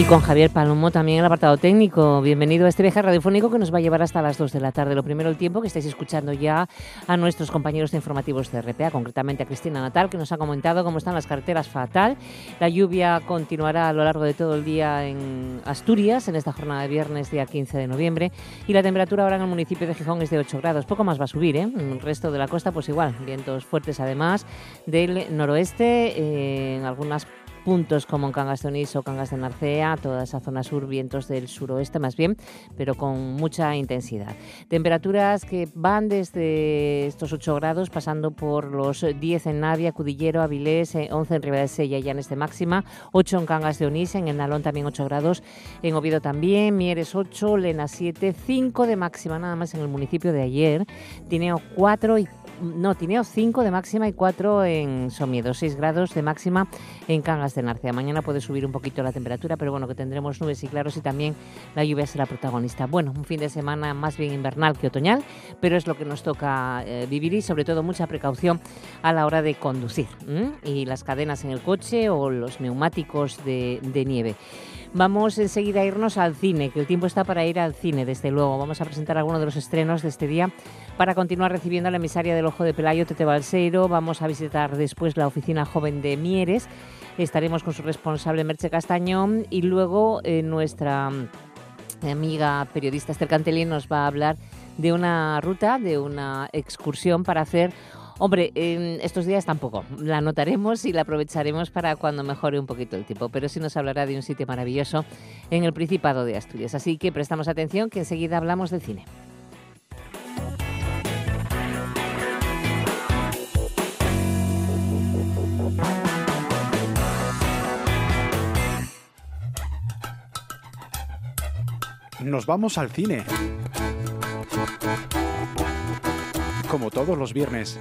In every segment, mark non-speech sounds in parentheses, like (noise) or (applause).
Y con Javier Palomo también el apartado técnico. Bienvenido a este viaje radiofónico que nos va a llevar hasta las 2 de la tarde. Lo primero, el tiempo que estáis escuchando ya a nuestros compañeros de informativos de RPA, concretamente a Cristina Natal, que nos ha comentado cómo están las carreteras fatal. La lluvia continuará a lo largo de todo el día en Asturias, en esta jornada de viernes, día 15 de noviembre. Y la temperatura ahora en el municipio de Gijón es de 8 grados. Poco más va a subir, ¿eh? el resto de la costa, pues igual. Vientos fuertes además del noroeste, eh, en algunas puntos como en Cangas de Onís o Cangas de Narcea, toda esa zona sur, vientos del suroeste más bien, pero con mucha intensidad. Temperaturas que van desde estos 8 grados, pasando por los 10 en Navia, Cudillero, Avilés, 11 eh, en Ribadesella y Llanes de máxima, 8 en Cangas de Onís, en el Nalón también 8 grados, en Oviedo también, Mieres 8, Lena 7, 5 de máxima nada más en el municipio de ayer, Tineo 4 y no, Tineo 5 de máxima y 4 en Somiedo, 6 grados de máxima en Cangas de Narcea. Mañana puede subir un poquito la temperatura, pero bueno, que tendremos nubes y claros y también la lluvia será protagonista. Bueno, un fin de semana más bien invernal que otoñal, pero es lo que nos toca eh, vivir y sobre todo mucha precaución a la hora de conducir. Y las cadenas en el coche o los neumáticos de, de nieve. Vamos enseguida a irnos al cine, que el tiempo está para ir al cine, desde luego. Vamos a presentar algunos de los estrenos de este día para continuar recibiendo a la emisaria del Ojo de Pelayo, Tete Balseiro. Vamos a visitar después la oficina joven de Mieres. Estaremos con su responsable Merche Castañón y luego eh, nuestra amiga periodista Esther Cantelín nos va a hablar de una ruta, de una excursión para hacer Hombre, en estos días tampoco. La anotaremos y la aprovecharemos para cuando mejore un poquito el tiempo. Pero sí nos hablará de un sitio maravilloso en el Principado de Asturias. Así que prestamos atención que enseguida hablamos del cine. Nos vamos al cine. Como todos los viernes.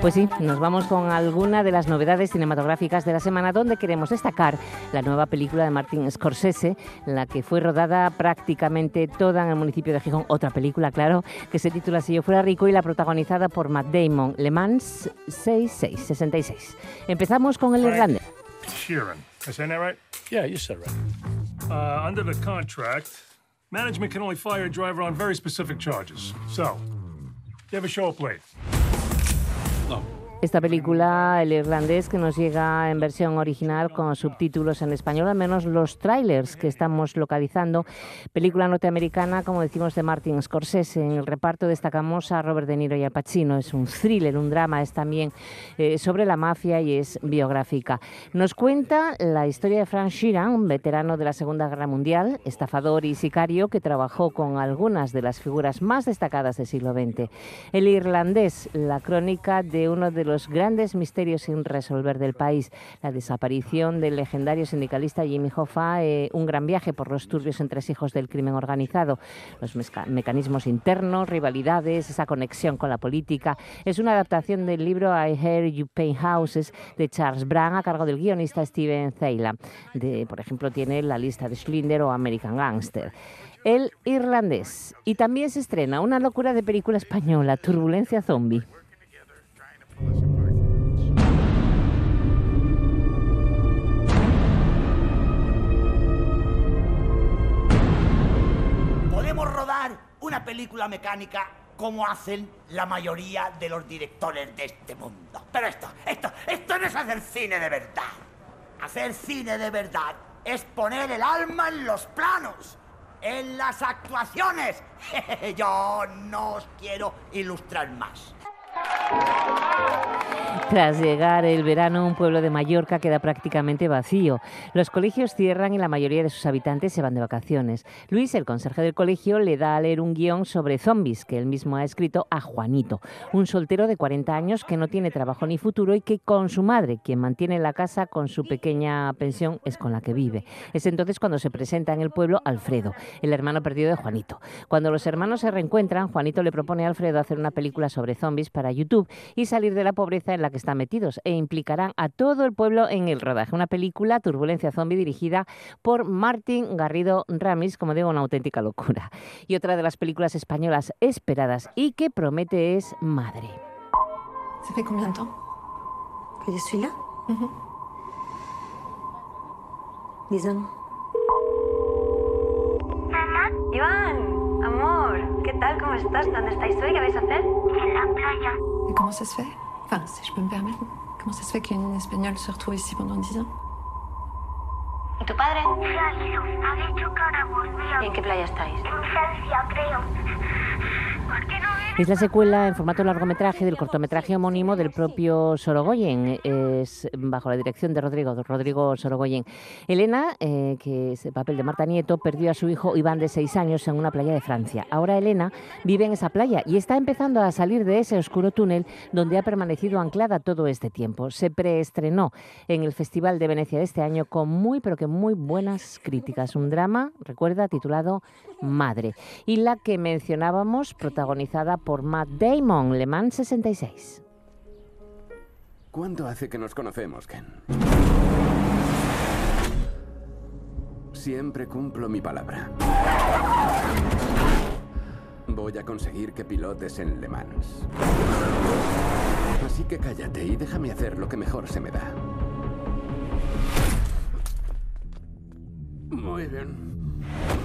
Pues sí, nos vamos con alguna de las novedades cinematográficas de la semana donde queremos destacar la nueva película de Martin Scorsese, la que fue rodada prácticamente toda en el municipio de Gijón. Otra película, claro, que se titula Si yo fuera rico y la protagonizada por Matt Damon, Le Mans 6666. Empezamos con el irlandés. Sheeran. Is that right? Yeah, you said right. Uh, under the contract, management can only fire a driver on very specific charges. So, you have a show up late. Esta película, el irlandés, que nos llega en versión original con subtítulos en español, al menos los trailers que estamos localizando. Película norteamericana, como decimos, de Martin Scorsese. En el reparto destacamos a Robert De Niro y a Pacino. Es un thriller, un drama, es también eh, sobre la mafia y es biográfica. Nos cuenta la historia de Frank Sheeran, un veterano de la Segunda Guerra Mundial, estafador y sicario que trabajó con algunas de las figuras más destacadas del siglo XX. El irlandés, la crónica de uno de los los grandes misterios sin resolver del país. La desaparición del legendario sindicalista Jimmy Hoffa, eh, un gran viaje por los turbios entresijos del crimen organizado, los mecanismos internos, rivalidades, esa conexión con la política. Es una adaptación del libro I Hear You Paint Houses de Charles Brown a cargo del guionista Steven Zeyla. De, por ejemplo, tiene la lista de Schlinder o American Gangster. El irlandés. Y también se estrena una locura de película española, Turbulencia Zombie. Podemos rodar una película mecánica como hacen la mayoría de los directores de este mundo. Pero esto, esto, esto no es hacer cine de verdad. Hacer cine de verdad es poner el alma en los planos, en las actuaciones. (laughs) Yo no os quiero ilustrar más. Tras llegar el verano, un pueblo de Mallorca queda prácticamente vacío. Los colegios cierran y la mayoría de sus habitantes se van de vacaciones. Luis, el conserje del colegio, le da a leer un guion sobre zombies que él mismo ha escrito a Juanito, un soltero de 40 años que no tiene trabajo ni futuro y que con su madre, quien mantiene la casa con su pequeña pensión, es con la que vive. Es entonces cuando se presenta en el pueblo Alfredo, el hermano perdido de Juanito. Cuando los hermanos se reencuentran, Juanito le propone a Alfredo hacer una película sobre zombies para YouTube y salir de la pobreza en la que están metidos e implicarán a todo el pueblo en el rodaje. Una película, Turbulencia Zombie, dirigida por Martín Garrido Ramis, como digo, una auténtica locura. Y otra de las películas españolas esperadas y que promete es Madre. Ça fait combien de temps que je suis là Dix ans. Iván, estás? ¿Dónde estáis hoy? ¿Qué vais a hacer? En la playa. Et comment ça se fait? Enfin, si je peux me permettre, comment ça se fait qu'une espagnole se retrouve ici pendant dix ans? ¿Y tu padre? ¿Y en qué playa estáis? En Francia, creo. ¿Por qué no Es la secuela en formato largometraje del cortometraje homónimo del propio Sorogoyen, es bajo la dirección de Rodrigo, Rodrigo Sorogoyen. Elena, eh, que es el papel de Marta Nieto, perdió a su hijo Iván de seis años en una playa de Francia. Ahora Elena vive en esa playa y está empezando a salir de ese oscuro túnel donde ha permanecido anclada todo este tiempo. Se preestrenó en el Festival de Venecia de este año con muy, pero que muy buenas críticas. Un drama, recuerda, titulado Madre. Y la que mencionábamos, protagonizada por Matt Damon, Le Mans 66. ¿Cuánto hace que nos conocemos, Ken? Siempre cumplo mi palabra. Voy a conseguir que pilotes en Le Mans. Así que cállate y déjame hacer lo que mejor se me da. Muy bien.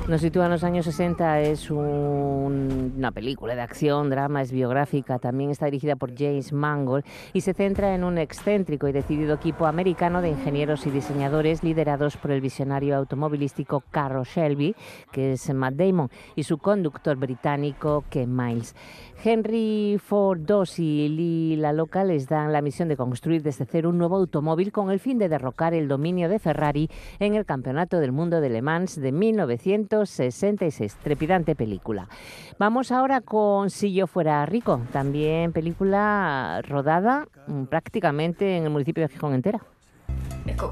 Nos sitúa en los años 60, es un- una película de acción, drama, es biográfica, también está dirigida por James Mangold y se centra en un excéntrico y decidido equipo americano de ingenieros y diseñadores liderados por el visionario automovilístico Carroll Shelby, que es Matt Damon, y su conductor británico Ken Miles. Henry Ford II y Lee La Loca les dan la misión de construir desde cero un nuevo automóvil con el fin de derrocar el dominio de Ferrari en el Campeonato del Mundo de Le Mans de 1966. Trepidante película. Vamos ahora con Si yo fuera rico, también película rodada mm, prácticamente en el municipio de Gijón entera.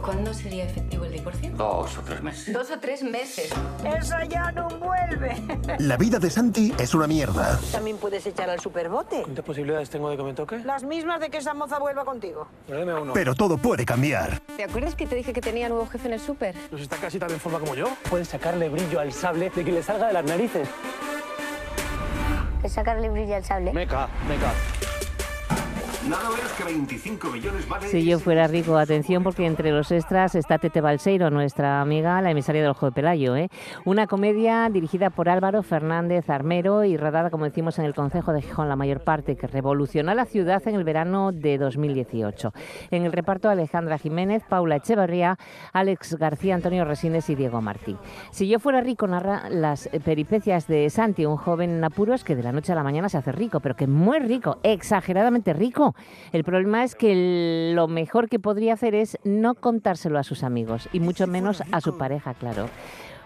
¿Cuándo sería efectivo el divorcio? Dos o tres meses. Dos o tres meses. Esa ya no vuelve. (laughs) La vida de Santi es una mierda. También puedes echar al superbote. ¿Cuántas posibilidades tengo de que me toque? Las mismas de que esa moza vuelva contigo. Dame uno. Pero todo puede cambiar. ¿Te acuerdas que te dije que tenía nuevo jefe en el súper? Pues está casi tan en forma como yo. Puedes sacarle brillo al sable de que le salga de las narices. Que sacarle brillo al sable. Meca, meca. Si yo fuera rico, atención, porque entre los extras está Tete Balseiro, nuestra amiga, la emisaria del Ojo de Pelayo. ¿eh? Una comedia dirigida por Álvaro Fernández Armero y rodada, como decimos, en el Concejo de Gijón, la mayor parte, que revolucionó la ciudad en el verano de 2018. En el reparto, Alejandra Jiménez, Paula Echeverría, Alex García, Antonio Resines y Diego Martí. Si yo fuera rico, narra las peripecias de Santi, un joven en apuros que de la noche a la mañana se hace rico, pero que muy rico, exageradamente rico. El problema es que lo mejor que podría hacer es no contárselo a sus amigos y mucho menos a su pareja, claro.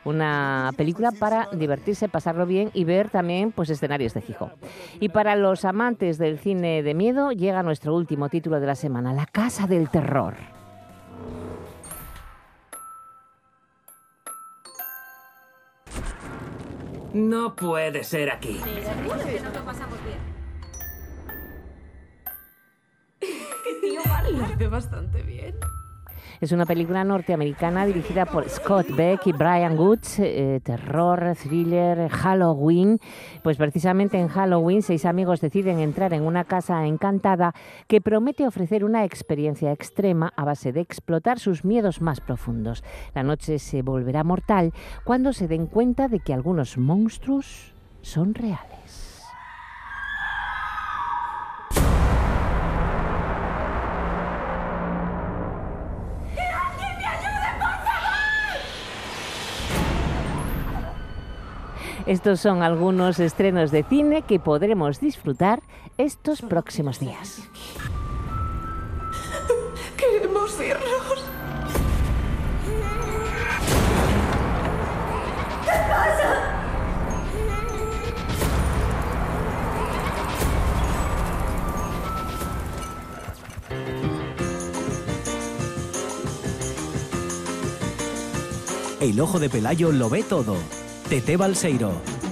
Una película para divertirse, pasarlo bien y ver también pues escenarios de Gijón. Y para los amantes del cine de miedo llega nuestro último título de la semana, La Casa del Terror. No puede ser aquí. Lo hace bastante bien. Es una película norteamericana dirigida por Scott Beck y Brian Woods, eh, terror, thriller, Halloween. Pues precisamente en Halloween seis amigos deciden entrar en una casa encantada que promete ofrecer una experiencia extrema a base de explotar sus miedos más profundos. La noche se volverá mortal cuando se den cuenta de que algunos monstruos son reales. Estos son algunos estrenos de cine que podremos disfrutar estos próximos días. Queremos irnos. ¿Qué pasa? El ojo de Pelayo lo ve todo. Tete Balseiro.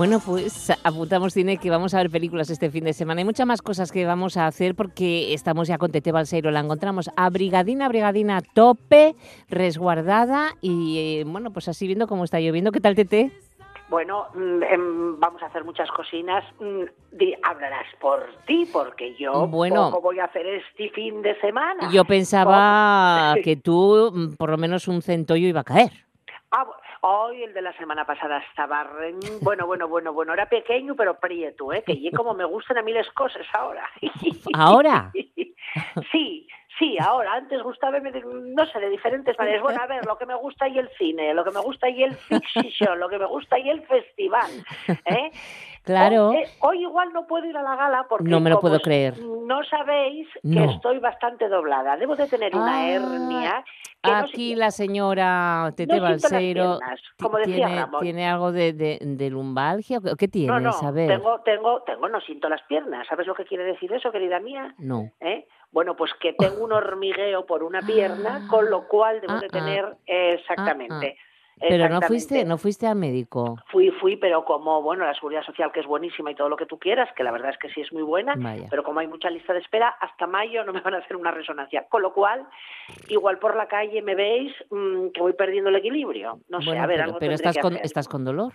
Bueno, pues apuntamos cine que vamos a ver películas este fin de semana. Hay muchas más cosas que vamos a hacer porque estamos ya con Tete Balseiro. La encontramos a brigadina, brigadina a tope, resguardada y eh, bueno, pues así viendo cómo está lloviendo. ¿Qué tal, Tete? Bueno, mm, em, vamos a hacer muchas cocinas. Mm, hablarás por ti, porque yo Bueno. poco voy a hacer este fin de semana. Yo pensaba (laughs) que tú mm, por lo menos un centollo iba a caer. Ah, hoy el de la semana pasada estaba... re- Bueno, bueno, bueno, bueno, era pequeño pero prieto, ¿eh? Que como me gustan a mí las cosas ahora. (laughs) ¿Ahora? (laughs) Sí, sí, ahora. Antes gustaba, no sé, de diferentes maneras. Bueno, a ver, lo que me gusta y el cine, lo que me gusta y el (laughs) fiction, lo que me gusta y el festival. ¿eh? Claro. Hoy, eh, hoy igual no puedo ir a la gala porque No me lo puedo creer. No sabéis que No. estoy bastante doblada. Debo de tener una Ah, hernia que no sé- Aquí la señora Tete No Balseiro como decía tiene, Ramón. tiene algo de, de, de lumbalgia. ¿o ¿Qué, tienes? no, no, a ver. tengo, tengo, tengo, no siento las piernas. ¿Sabes lo que quiere decir eso, querida mía? No. ¿Eh? Bueno, pues que tengo un hormigueo por una pierna, (laughs) con lo cual debo Ah, de ah. tener exactamente. Pero no fuiste, no fuiste al médico. Fui, fui, pero como, bueno, la seguridad social que es buenísima y todo lo que tú quieras, que la verdad es que sí es muy buena, Vaya. pero como hay mucha lista de espera, hasta mayo no me van a hacer una resonancia. Con lo cual, igual por la calle me veis mm, que voy perdiendo el equilibrio. No sé, a ver, pero, algo pero estás que con, hacer. estás con dolor.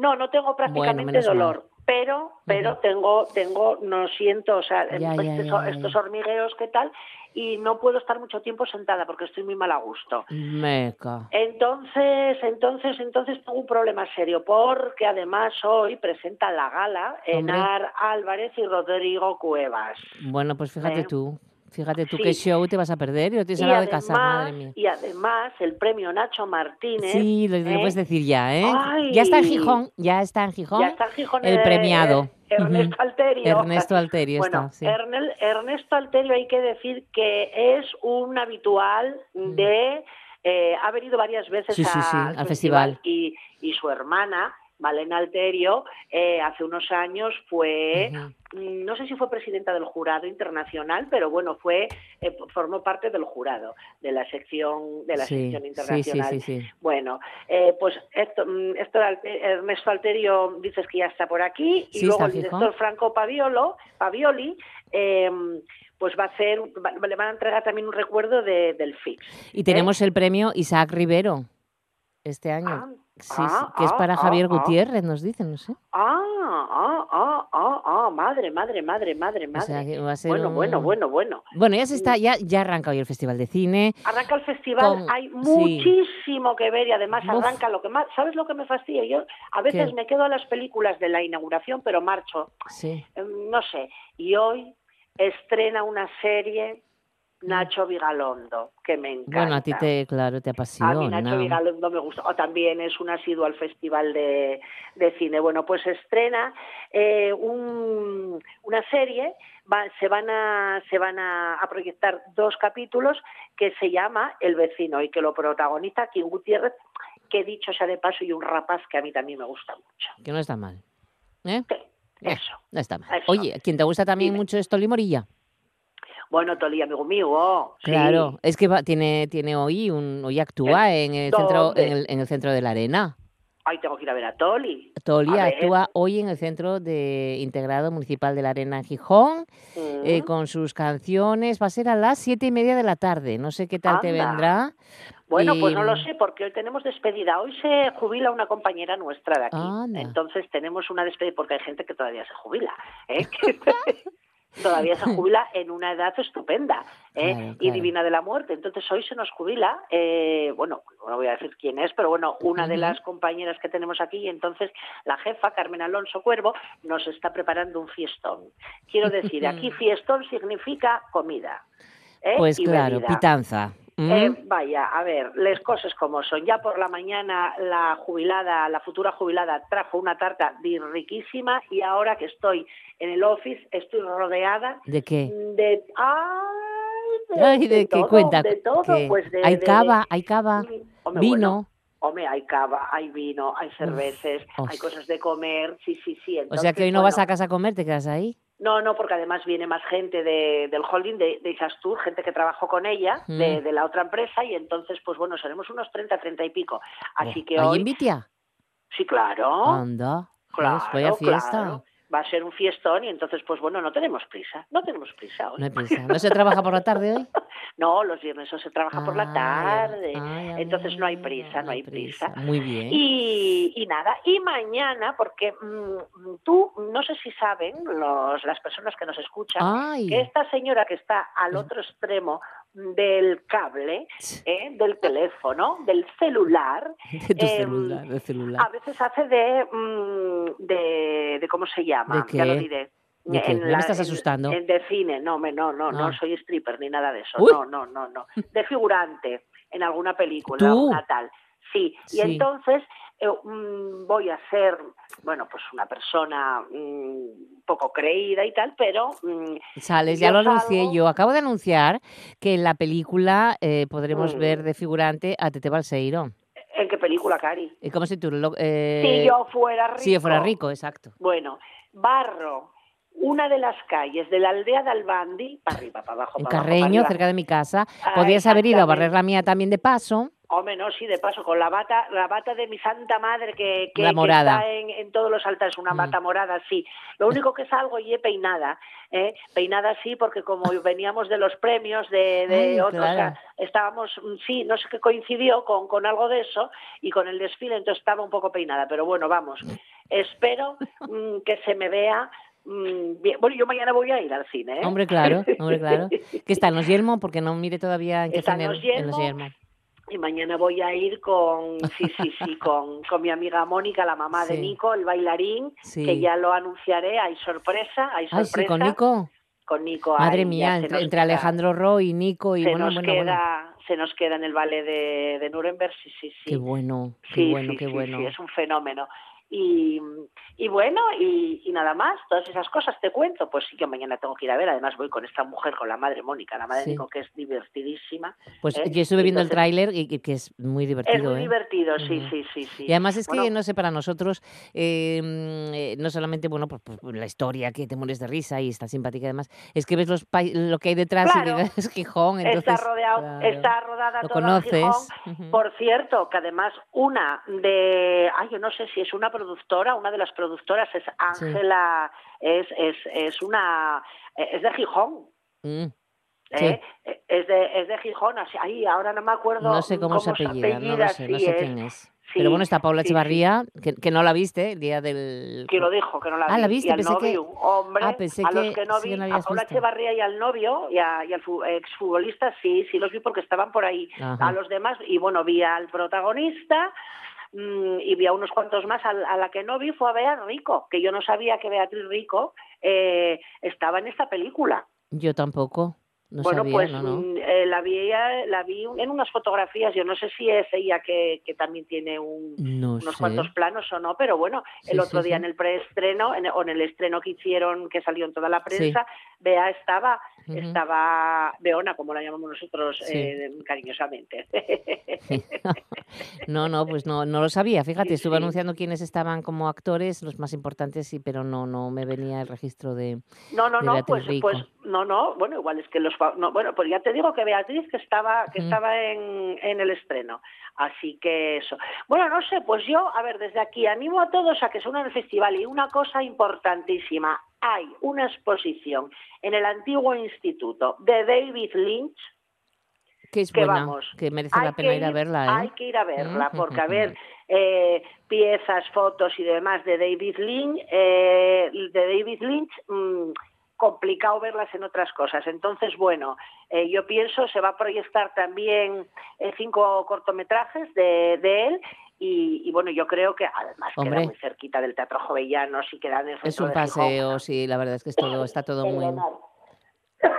No, no tengo prácticamente mal. dolor, pero pero tengo tengo no siento, o sea, Ya, estos, ya, ya. estos hormigueos qué tal y no puedo estar mucho tiempo sentada porque estoy muy mal a gusto. Meca. Entonces, entonces, entonces tengo un problema serio porque además hoy presenta la gala. Enar Álvarez y Rodrigo Cuevas. Bueno, pues fíjate Eh, tú. Fíjate tú sí. qué show te vas a perder y lo tienes Y al lado de casa, madre mía. y además el premio Nacho Martínez. Sí, lo, ¿eh? puedes decir ya, ¿eh? Ay. Ya está en Gijón, ya está en Gijón. Ya está en Gijón el premiado. Ernesto. Alterio. Ernesto Alterio bueno, está, sí. Ernel- Ernesto Alterio hay que decir que es un habitual de... eh, ha venido varias veces Mm. Sí, sí, sí, al al festival. y, y su hermana, Malena Alterio, eh, hace unos años fue, mm, no sé si fue presidenta del jurado internacional, pero bueno, fue eh, formó parte del jurado de la sección de la Sí, sección internacional. sí, sí, sí. Bueno, eh, pues esto, mm, esto Ernesto Alterio dices que ya está por aquí y luego el director Franco Paviolo, Pavioli, eh, pues va a hacer, va- le van a entregar también un recuerdo de, del FIX. Y tenemos el premio Isaac Rivero este año. sí, sí, ah, que es ah, para ah, Javier ah. Gutiérrez, nos dicen, no sé. Ah, ah, ah, ah, ah, madre, madre, madre, madre, madre. O sea, va a ser bueno, un- bueno, bueno, bueno. Bueno, ya se está, ya, ya arranca hoy el Festival de Cine. Arranca el festival, Con- hay sí. muchísimo que ver y además Uf. arranca lo que más, ¿sabes lo que me fastidia? Yo a veces ¿Qué? me quedo a las películas de la inauguración, pero marcho. Sí. Em, No sé, y hoy estrena una serie Nacho Vigalondo, que me encanta. Bueno, a ti te, claro, te A apasiona. mí Nacho Vigalondo me gusta, o también es un asiduo al Festival de, de Cine. Bueno, pues estrena eh, un- una serie, va- se van, a, se van a, a proyectar dos capítulos que se llama El vecino y que lo protagoniza Kim Gutiérrez, que dicho sea de paso, y un rapaz que a mí también me gusta mucho. Que no está mal. ¿Eh? Eh, Eso. no está mal. Eso. Oye, ¿quién te gusta también mucho es Toli Morilla? Bueno, Tolí, amigo mío. sí. Claro, es que va- tiene, tiene hoy un, hoy actúa en el centro, en el, en el centro de la arena. Ay, tengo que ir a ver a Toli. Toli A ver. actúa hoy en el Centro de Integrado Municipal de la Arena en Gijón, eh, Mm. con sus canciones. Va a ser a las siete y media de la tarde. No sé qué tal te vendrá. Bueno, Y- pues no lo sé, porque hoy tenemos despedida. Hoy se jubila una compañera nuestra de aquí. Anda. Entonces tenemos una despedida, porque hay gente que todavía se jubila. ¿eh? (laughs) (laughs) todavía se (laughs) jubila en una edad estupenda ¿eh? Claro, y divina de la muerte. Entonces hoy se nos jubila, eh, bueno, no voy a decir quién es, pero bueno, una de las compañeras que tenemos aquí. Entonces la jefa, Carmen Alonso Cuervo, nos está preparando un fiestón. Quiero decir, aquí (laughs) fiestón significa comida. ¿eh? Pues y claro, bebida. pitanza. ¿Mm? Eh, vaya, a ver, las cosas como son. Ya por la mañana la jubilada, la futura jubilada trajo una tarta riquísima y ahora que estoy en el office estoy rodeada ¿De qué? de... ¡Ay! De, Ay, ¿de qué? todo, Cuenta, De todo, ¿qué? pues de... hay de- cava, hay cava, Hombre, vino. bueno, hombre, hay cava, hay vino, hay cervezas, hay cosas de comer, sí, sí, sí. o sea que hoy no bueno, vas a casa a comer, te quedas ahí. No, no, porque además viene más gente de, del holding de, de Isastur, gente que trabajó con ella, de, Mm. de la otra empresa, y entonces, pues bueno, seremos unos 30, 30 y pico. Así que ¿Ahí hoy... en Vitia? Sí, claro. Anda. Claro, ¿ves? Vaya fiesta. claro. Va a ser un fiestón y entonces, pues bueno, no tenemos prisa. No tenemos prisa hoy. No hay prisa. ¿No se trabaja por la tarde hoy? (laughs) No, los viernes no se trabaja por la Ah, tarde. entonces no hay prisa, no hay prisa. Muy bien. Y, y nada, y mañana, porque mm, tú, no sé si saben los, las personas que nos escuchan, Ay. que esta señora que está al otro extremo del cable, ¿eh? del teléfono, del celular, (laughs) De tu em, celular, de celular. a veces hace de, mm, de, de ¿cómo se llama? ¿De Ya lo diré. ¿De qué? En Ya me estás asustando. en de cine, no, me, no, no, no Ah. soy stripper ni nada de eso. Uy. No, no, no, no. De figurante en alguna película, ¿Tú? alguna tal. Sí, y Sí. entonces eh, mm, voy a ser, bueno, pues una persona mm, poco creída y tal, pero mm, Sales, ya lo anuncié yo. Acabo de anunciar que en la película eh, podremos Mm. ver de figurante a Tete Balseiro. ¿En qué película, Cari? ¿Y cómo titula? Eh, si yo fuera rico. Si yo fuera rico, exacto. Bueno, barro una de las calles de la aldea de Albandi, para arriba, para abajo, para abajo, Carreño, para arriba. cerca de mi casa. Ah, Podrías haber ido a barrer la mía también de paso. Hombre, no, sí, de paso, con la bata, la bata de mi santa madre que, que, La que morada. está en, en todos los altares, una Mm. bata morada, sí. Lo único que salgo y he peinada, ¿eh? peinada sí, porque como (laughs) veníamos de los premios de, de Ay, otros, o sea, claro. estábamos, mm, sí, no sé qué coincidió con, con algo de eso y con el desfile, entonces estaba un poco peinada, pero bueno, vamos, espero mm, que se me vea bien. Bueno, yo mañana voy a ir al cine, ¿eh? Hombre, claro, (laughs) hombre, claro. Que está en los Yelmo, porque no mire todavía en qué Está en Los en los Yelmo. Y mañana voy a ir con, sí, sí, sí, (laughs) con, con mi amiga Mónica, la mamá de. Nico, el bailarín, Sí. que ya lo anunciaré, hay sorpresa, hay Ay, sorpresa. sí, con Nico. Con Nico, Madre ay, mía, entre, Alejandro Roy y Nico y se bueno, nos bueno, queda, bueno. se nos queda en el ballet de, de Nuremberg, sí, sí, sí. Qué bueno, qué bueno, qué bueno. sí, es un fenómeno. Y, y bueno, y, y nada más, todas esas cosas te cuento. Pues sí que mañana tengo que ir a ver. Además, voy con esta mujer, con la madre Mónica, la madre Sí. que es divertidísima. Pues ¿eh? yo estuve viendo el tráiler y, y que es muy divertido. Es muy ¿eh? divertido, sí, sí, sí, sí. Y además es que, no sé, para nosotros, eh, mm, eh, no solamente, bueno, pues, pues, la historia que te mueres de risa y está simpática además, es que ves los lo que hay detrás Claro. y (laughs) es Gijón, entonces... está rodeado, claro, está rodada lo toda conoces. Gijón. Ujú. Por cierto, que además una de, ay, yo no sé si es una productora, una de las productoras es Ángela, es, es, es una, es de Gijón. Mm, ¿eh? Es de, es de Gijón, así, ay, ahora no me acuerdo No sé cómo, se apellida, no lo sé, no sé quién es. Sí, Pero bueno, está Paula. Echevarría, que, que no la viste el día del... Que lo dijo, que no la vi. Ah, ¿la y viste? al Pensé que- novio, hombre, Ah, pensé a los que que no vi, que a Paula visto. Echevarría y al novio y, a- y al fu- exfutbolista, sí, sí los vi porque estaban por ahí. Ajá. A los demás, y bueno, vi al protagonista y vi a unos cuantos más. A, a la que no vi fue a Bea Rico, que yo no sabía que Beatriz Rico eh, estaba en esta película. Yo tampoco, no bueno, sabía, pues no, no. mm, eh, la vi ella- la vi en unas fotografías. Yo no sé si es ella que, que también tiene un, No unos sé. cuantos planos o no, pero bueno, Sí, el otro sí, día sí. en el preestreno en- o en el estreno que hicieron, que salió en toda la prensa, Bea estaba, estaba Beona, como la llamamos nosotros eh, cariñosamente. (laughs) No, no, pues no, no lo sabía. (laughs) Fíjate, estuve anunciando quiénes estaban como actores, los más importantes, sí, pero no, no me venía el registro de. No, no, de no, pues, pues, no, no, bueno, igual es que los, fa- no, bueno, pues ya te digo que Beatriz que estaba, que estaba en, en el estreno, así que eso. Bueno, no sé, pues yo, a ver, desde aquí animo a todos a que se unan al festival y una cosa importantísima, hay una exposición en el antiguo instituto de David Lynch, Que es que buena, vamos, que merece la pena ir a verla, ¿eh? Hay que ir a verla, porque a ver, eh, piezas, fotos y demás de David Lynch, eh, de David Lynch, mm, complicado verlas en otras cosas. Entonces, bueno, eh, yo pienso se va a proyectar también eh, cinco cortometrajes de, de él. Y, y, bueno, yo creo que además Hombre. queda muy cerquita del Teatro Jovellanos y queda en el Es un paseo, sí, la verdad es que es todo, está todo muy.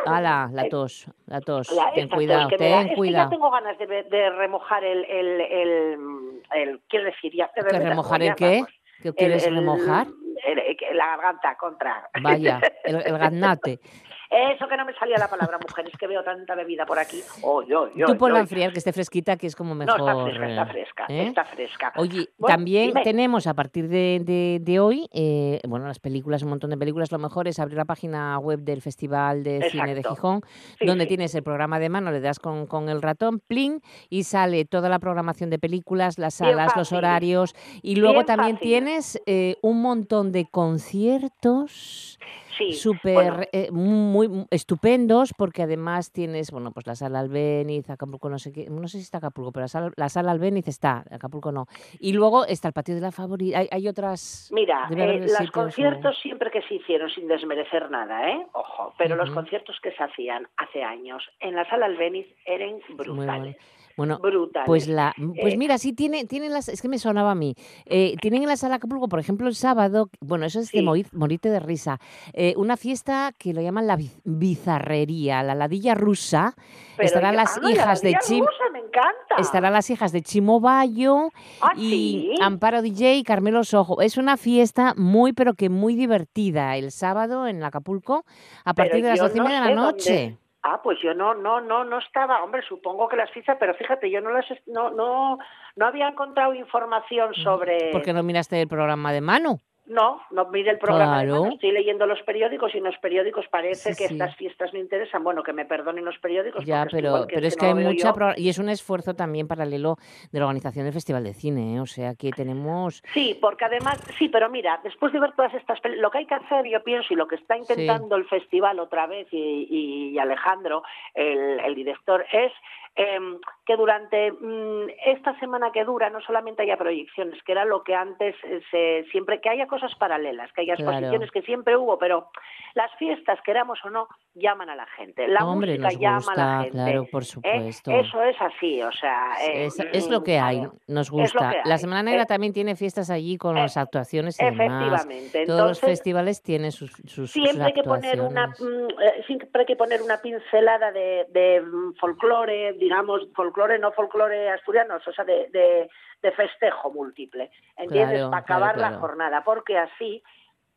¡Hala! (coughs) La tos, la tos. La- ten cuidado, tos da. ten Es que ya cuidado. tengo ganas de, de remojar el, el, el, el- quiero decir, ya, de ¿Que verdad, remojar el qué? vamos. ¿Qué El- quieres el- remojar? (laughs) el- la garganta contra. Vaya, el, el gaznate. (laughs) Eso que no me salía la palabra mujer, es que veo tanta bebida por aquí. Oh, yo, yo, Tú ponla a enfriar, que esté fresquita, que es como No, mejor. está fresca, está eh, fresca, ¿eh? está fresca. Oye, Bueno, también dime. tenemos a partir de, de- de hoy, eh, bueno, las películas, un montón de películas. Lo mejor es abrir la página web del Festival de Cine de. Gijón, Sí, donde sí. tienes el programa de mano, le das con, con el ratón, plin, y sale toda la programación de películas, las salas, los horarios. Y luego Bien también fácil. tienes eh, un montón de conciertos Sí, súper bueno. eh, muy estupendos porque además tienes bueno pues la sala Albéniz Acapulco no sé qué no sé si está Acapulco pero la sala, la sala Albéniz está Acapulco no y luego está el patio de la favorita hay, hay otras Mira, eh, los sitios conciertos siempre que se hicieron, sin desmerecer nada, ¿eh? Ojo, pero los conciertos que se hacían hace años en la sala Albéniz eran muy brutales. bueno. Bueno, brutales. pues la, pues Eh, mira, sí tiene, tienen las, es que me sonaba a mí. Eh, tienen en la sala Acapulco, por ejemplo, el sábado, bueno, eso es de morir- morirte de risa. eh, una fiesta que lo llaman la biz- bizarrería, la ladilla rusa. pero estarán las ah, la hijas de Chim, Rusa, me encanta. estarán las hijas de Chimo Bayo Ah, y sí. Amparo DJ y Carmelo Sojo. Es una fiesta muy, pero que muy divertida. El sábado en Acapulco, a Pero partir de las doce y no media de la dónde- noche. Ah, pues yo no, no, no, no estaba, hombre, supongo que las fiestas, pero fíjate, yo no las, no, no, no había encontrado información sobre. ¿Por qué no miraste el programa de Manu? No, no mire el programa. Claro. Estoy leyendo los periódicos y en los periódicos parece Sí, que sí. estas fiestas me interesan. Bueno, que me perdonen los periódicos. Ya, pero, es no que hay mucha... pro- Y es un esfuerzo también paralelo de la organización del Festival de Cine, ¿eh? O sea, que tenemos... Sí, porque además, sí, pero mira, después de ver todas estas lo que hay que hacer, yo pienso, y lo que está intentando el festival otra vez, y, y Alejandro, el, el director, es em, que durante mm, esta semana que dura no solamente haya proyecciones, que era lo que antes eh, se, siempre, que haya cosas paralelas, que haya Claro. exposiciones que siempre hubo, pero las fiestas, queramos o no, llaman a la gente. La Hombre, música llama a la gente. claro, por ¿eh? Eso es así, o sea... eh, Es, es lo que mm, hay, a ver, nos gusta. que La hay. Semana Negra Eh, también tiene fiestas allí con las actuaciones y demás. efectivamente. Todos los Entonces, festivales tienen sus, sus, siempre hay que poner una mm, eh, siempre hay que poner una pincelada de, de mm, folclore digamos folclore no folclore asturiano o sea de, de, de festejo múltiple. Entiendes Claro, para claro, acabar la jornada porque así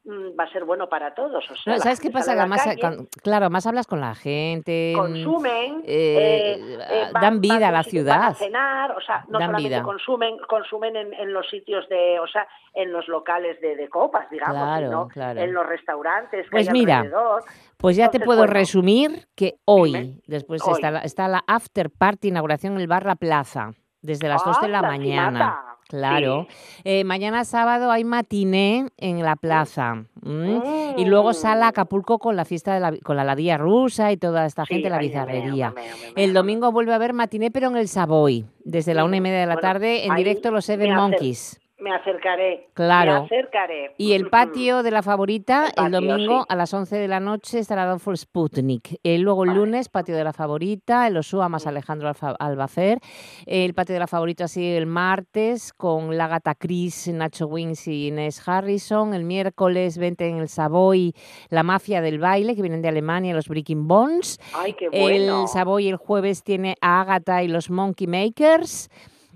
va a ser bueno para todos o sea No, ¿Sabes qué pasa? además, calle, cuan- claro, más hablas con la gente. mm, consumen eh, eh, ah, eh, van- dan vida van a la van ciudad. a cenar o sea no Dan solamente vida. consumen consumen en, en los sitios de o sea en los locales de, de copas digamos Claro, sino claro. en los restaurantes que Pues hay mira, alrededor. Pues ya te puedo bueno, resumir que hoy, después Hoy. Está, la, está la after party inauguración en el bar La Plaza, desde las 2 de la ¡Anda, mañana. Claro. Eh, mañana sábado hay matiné en la plaza. ¿m? Y Mm. luego sala Acapulco con la fiesta de la, con la ladilla rusa y toda esta Sí, gente, la bizarrería. me me El domingo vuelve a haber matiné, pero en el Savoy, desde la una y media de la Bueno, tarde, en directo los Seven Monkeys. Me acercaré. Claro. Me acercaré. Y el patio de la favorita, el, patio, domingo sí. a las 11 de la noche estará Adolfo Sputnik. Luego el lunes, patio de la favorita, el Osúa más Alejandro Alfa- Albacer. El patio de la favorita sigue el martes con la gata Chris, Nacho Wings y Inés Harrison. El miércoles 20 en el Savoy, la mafia del baile, que vienen de Alemania, los Breaking Bones. Ay, qué bueno. El Savoy el jueves tiene a Agatha y los Monkey Makers.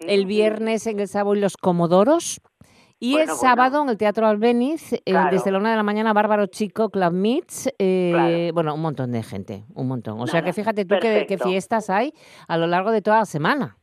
El viernes en el Savoy los Comodoros. Y Bueno, el sábado en el Teatro Albéniz, eh, Claro. desde la una de la mañana, Bárbaro Chico, Club Meets, eh, Claro. bueno, un montón de gente, un montón. O sea que fíjate tú qué, fiestas hay a lo largo de toda la semana.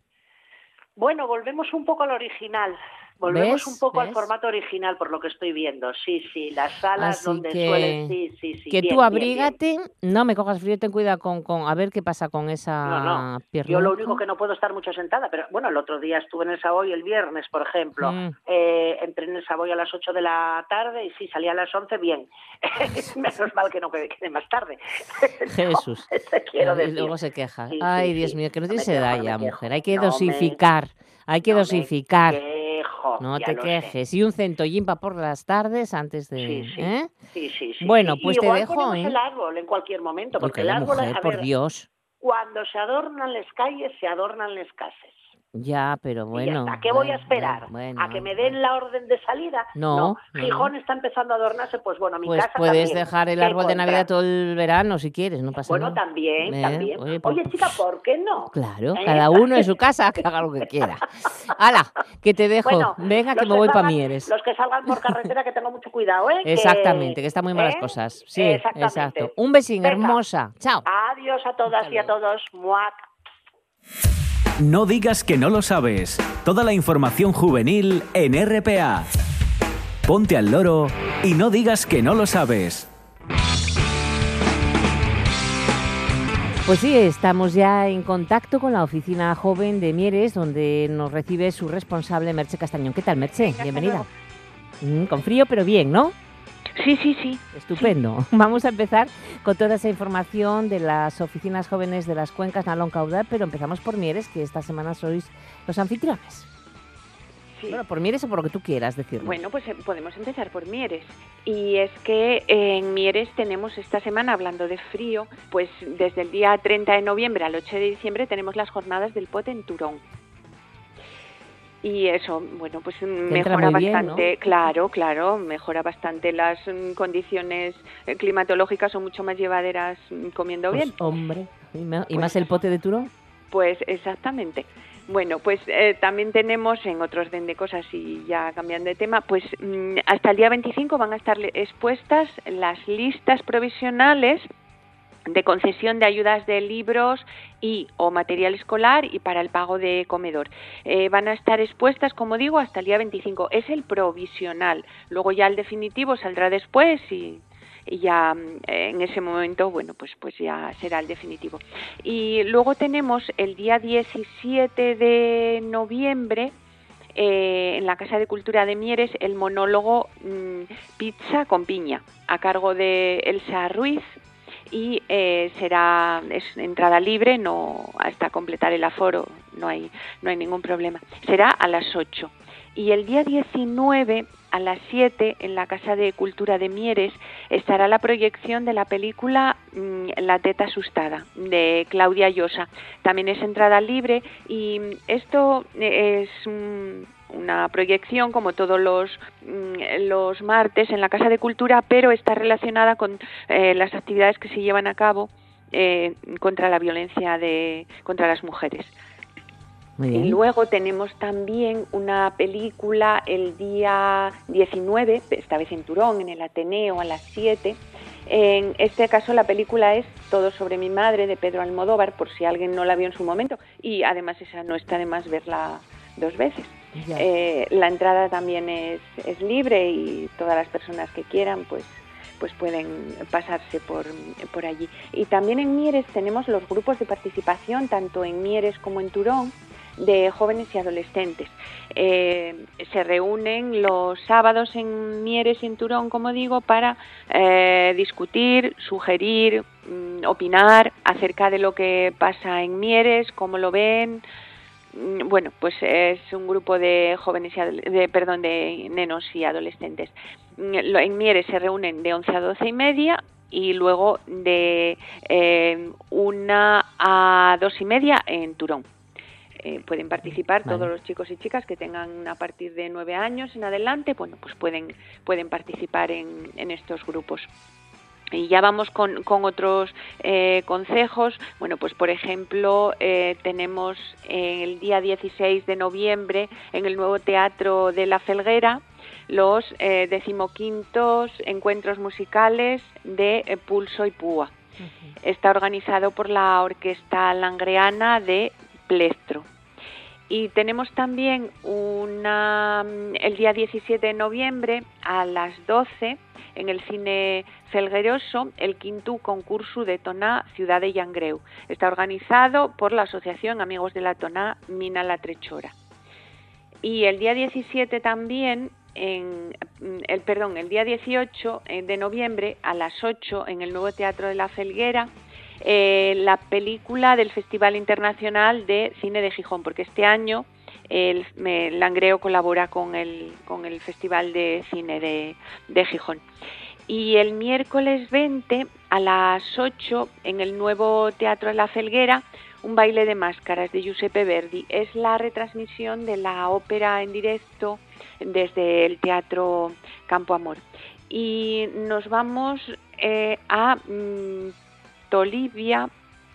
Bueno, volvemos un poco al original. Volvemos ¿Ves? un poco al formato original, por lo que estoy viendo. Sí, sí, las salas Así donde que, suelen. Sí, sí, sí. que bien, tú bien, abrígate, no me cojas frío, ten cuidado con, con a ver qué pasa con esa No, no. pierna. Yo lo único que no puedo estar mucho sentada, pero bueno, el otro día estuve en el Savoy el viernes, por ejemplo. Mm. Eh, entré en el Savoy a las 8 de la tarde y sí, salí a las 11 bien. (laughs) Menos mal que no quede, quede más tarde. (laughs) Jesús. (laughs) Quiero y luego se queja. Ay. Dios mío, que no No me tienes edad no me ya, mujer. Hay que No me- dosificar. Hay que no me dosificar. Quejo, No te sé. quejes. Y un centollín para por las tardes antes de... Sí, sí. ¿eh? Sí, sí, sí. Bueno, pues te Igual dejo, ¿eh? el árbol en cualquier momento, porque el árbol, mujer, a por Dios. cuando se adornan las calles, se adornan las casas. Ya, pero bueno. está. ¿Qué voy a bueno, esperar? bueno, ¿A que me den la orden de salida? No, no, Gijón está empezando a adornarse, pues bueno, mi Pues casa puedes también. dejar el ¿Qué árbol de? Navidad todo el verano si quieres, no pasa Bueno, nada. también, Eh, también. oye, Oye, chica, ¿por qué no? Claro, ¿Eh? cada uno en su casa (laughs) que haga lo que quiera. ¡Hala! Que te dejo. Bueno, Venga, que me voy para Mieres. Los que salgan por carretera, que tengan mucho cuidado, ¿eh? (laughs) Exactamente, que están muy malas ¿eh? cosas. Sí, exacto. Un besín, Venga. hermosa. Chao. Adiós a todas y a todos. Muac. No digas que no lo sabes. Toda la información juvenil en RPA. Ponte al loro y no digas que no lo sabes. Pues sí, estamos ya en contacto con la oficina joven de Mieres, donde nos recibe su responsable, Merche Castañón. ¿Qué tal, Merche? Bienvenida. Mm, con frío, pero bien, ¿no? Sí, sí, sí. Estupendo. (laughs) Vamos a empezar con toda esa información de las oficinas jóvenes de las cuencas Nalón Caudal, pero empezamos por Mieres, que esta semana sois los anfitriones. Bueno, por Mieres o por lo que tú quieras decirlo. Bueno, pues eh, podemos empezar por Mieres. Y es que en Mieres tenemos esta semana, hablando de frío, pues desde el día 30 de noviembre al 8 de diciembre tenemos las jornadas del Pot en Turón. Y eso, bueno, pues mm, mejora bien, bastante, claro, claro, mejora bastante las mm, condiciones eh, climatológicas son mucho más llevaderas mm, comiendo Pues, bien. hombre, y, y Pues- más el pote de Turón. Pues exactamente. Bueno, pues eh, también tenemos en otro orden de cosas y ya cambiando de tema, pues hasta el día 25 van a estar expuestas las listas provisionales de concesión de ayudas de libros y o material escolar y para el pago de comedor. Eh, van a estar expuestas, como digo, hasta el día 25. Es el provisional. Luego ya el definitivo saldrá después y, ya mm, en ese momento, bueno, pues, pues ya será el definitivo. Y luego tenemos el día 17 de noviembre, eh, en la Casa de Cultura de Mieres, el monólogo mm, Pizza con piña, a cargo de Elsa Ruiz, y eh, será es entrada libre, no hasta completar el aforo, no hay, no hay ningún problema. Será a las 8. Y el día 19 a las 7 en la Casa de Cultura de Mieres estará la proyección de la película mm, La teta asustada de Claudia Llosa. También es entrada libre y mm, esto es mm, una proyección como todos los, mm, los martes en la Casa de Cultura, pero está relacionada con eh, las actividades que se llevan a cabo eh, contra la violencia de, contra las mujeres. Y luego tenemos también una película el día 19, esta vez en Turón, en el Ateneo, a las 7. En este caso la película es Todo sobre mi madre de Pedro Almodóvar, por si alguien no la vio en su momento. Y además esa no está de más verla dos veces. Eh, la entrada también es, es libre y todas las personas que quieran pues pues pueden pasarse por, por allí. Y también en Mieres tenemos los grupos de participación, tanto en Mieres como en Turón, de jóvenes y adolescentes. Eh, se reúnen los sábados en Mieres y en Turón, como digo, para eh, discutir, sugerir, mm, opinar acerca de lo que pasa en Mieres, cómo lo ven. Mm, Bueno, pues es un grupo de jóvenes y de, perdón, de nenos y adolescentes. Mm, En Mieres se reúnen de 11 a 12 y media y luego de eh, una a dos y media en Turón. Eh, pueden participar Vale. todos los chicos y chicas que tengan a partir de nueve años en adelante, bueno, pues pueden, pueden participar en, en estos grupos. Y ya vamos con, con otros eh, consejos. Bueno, pues por ejemplo, eh, tenemos el día 16 de noviembre en el nuevo Teatro de la Felguera los eh, decimoquintos encuentros musicales de eh, Pulso y Púa. Está organizado por la Orquesta Langreana de Plestro. Y tenemos también una, el día 17 de noviembre a las 12 en el cine Felgueroso el quinto concurso de Toná Ciudad de Llangreu. Está organizado por la Asociación Amigos de la Toná Mina La Trechora. Y el día 17 también en el perdón, el día 18 eh, de noviembre a las 8 en el nuevo Teatro de la Felguera eh, la película del Festival Internacional de Cine de Gijón, porque este año Langreo colabora con el, con el Festival de Cine de, de Gijón. Y el miércoles 20 a las 8 en el nuevo Teatro de la Felguera un baile de máscaras de Giuseppe Verdi. Es la retransmisión de la ópera en directo desde el Teatro Campo Amor. Y nos vamos eh, a mm, Tolivia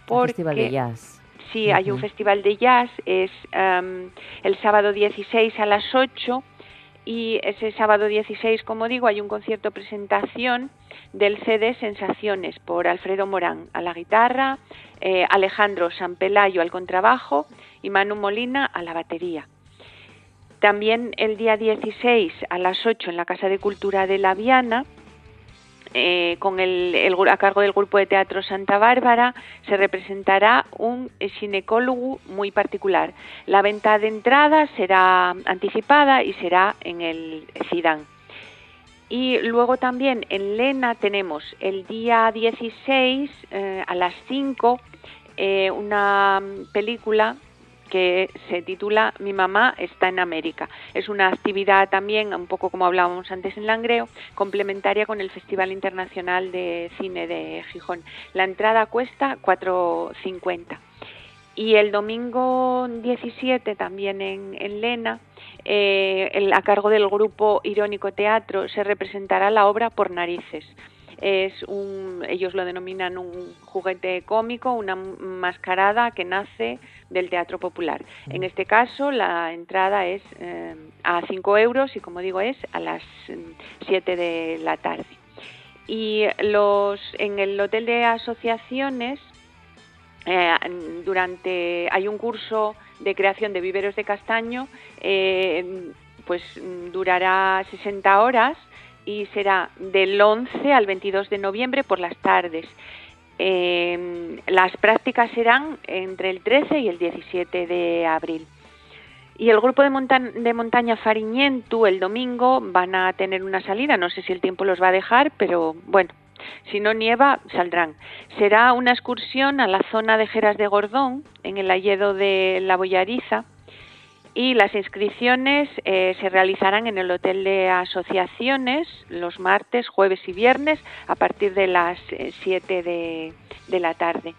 porque... Festival de Jazz. Sí, hay un festival de jazz, es em, el sábado 16 a las 8 y ese sábado 16, como digo, hay un concierto presentación del CD Sensaciones por Alfredo Morán a la guitarra, eh, Alejandro Sanpelayo al contrabajo y Manu Molina a la batería. También el día 16 a las 8 en la Casa de Cultura de La Viana, eh, con el, a cargo del grupo de teatro Santa Bárbara, se representará un ginecólogo muy particular. La venta de entradas será anticipada y será en el CIDAN. Y luego también en Lena tenemos el día 16 eh, a las 5 eh, una mm, película que se titula Mi mamá está en América. Es una actividad también, un poco como hablábamos antes en Langreo, complementaria con el Festival Internacional de Cine de Gijón. La entrada cuesta 4,50. Y el domingo 17 también en, en Lena, eh, a cargo del grupo Irónico Teatro, se representará la obra Por Narices. Es un, ellos lo denominan un juguete cómico, una mascarada que nace del teatro popular. En este caso, la entrada es eh, a 5 euros y, como digo, es a las 7 de la tarde. Y los, en el hotel de asociaciones eh, durante hay un curso de creación de viveros de castaño eh, pues mm, durará 60 horas y será del 11 al 22 de noviembre por las tardes Eh, las prácticas serán entre el 13 y el 17 de abril y el grupo de, monta- de montaña Fariñentu el domingo van a tener una salida, no sé si el tiempo los va a dejar, pero bueno, si no nieva, saldrán. Será una excursión a la zona de Jeras de Gordón, en el Alledo de la Boyariza, y las inscripciones eh, se realizarán en el Hotel de Asociaciones los martes, jueves y viernes a partir de las 7 de, de la tarde.